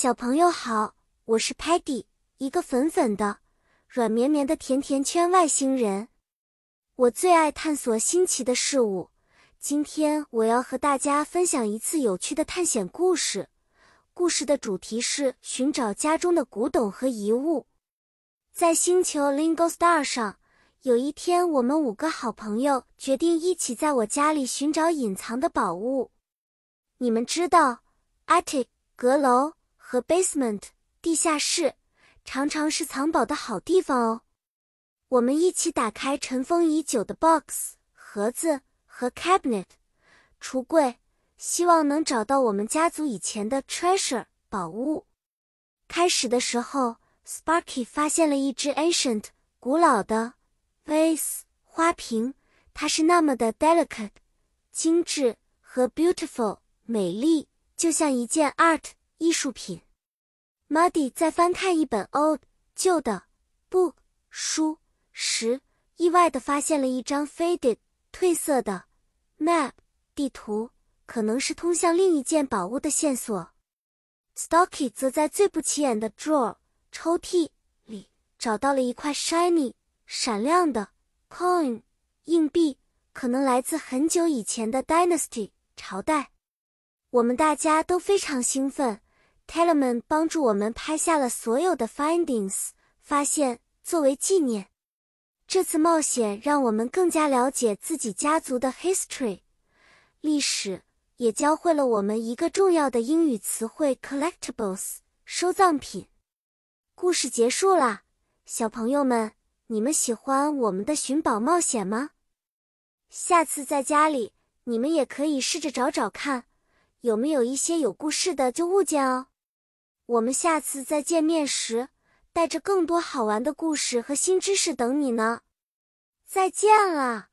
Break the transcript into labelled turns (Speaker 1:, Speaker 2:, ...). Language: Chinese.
Speaker 1: 小朋友好，我是 Patty，一个粉粉的、软绵绵的甜甜圈外星人。我最爱探索新奇的事物。今天我要和大家分享一次有趣的探险故事。故事的主题是寻找家中的古董和遗物。在星球 Lingo Star 上，有一天，我们五个好朋友决定一起在我家里寻找隐藏的宝物。你们知道，attic 阁楼。和 basement 地下室常常是藏宝的好地方哦。我们一起打开尘封已久的 box 盒子和 cabinet 橱柜，希望能找到我们家族以前的 treasure 宝物。开始的时候，Sparky 发现了一只 ancient 古老的 vase 花瓶，它是那么的 delicate 精致和 beautiful 美丽，就像一件 art。艺术品，Muddy 在翻看一本 old 旧的 book 书时，意外的发现了一张 faded 褪色的 map 地图，可能是通向另一件宝物的线索。Stocky 则在最不起眼的 drawer 抽屉里找到了一块 shiny 闪亮的 coin 硬币，可能来自很久以前的 dynasty 朝代。我们大家都非常兴奋。Telemann 帮助我们拍下了所有的 findings 发现，作为纪念。这次冒险让我们更加了解自己家族的 history 历史，也教会了我们一个重要的英语词汇 collectibles 收藏品。故事结束啦，小朋友们，你们喜欢我们的寻宝冒险吗？下次在家里，你们也可以试着找找看，有没有一些有故事的旧物件哦。我们下次再见面时，带着更多好玩的故事和新知识等你呢。再见了。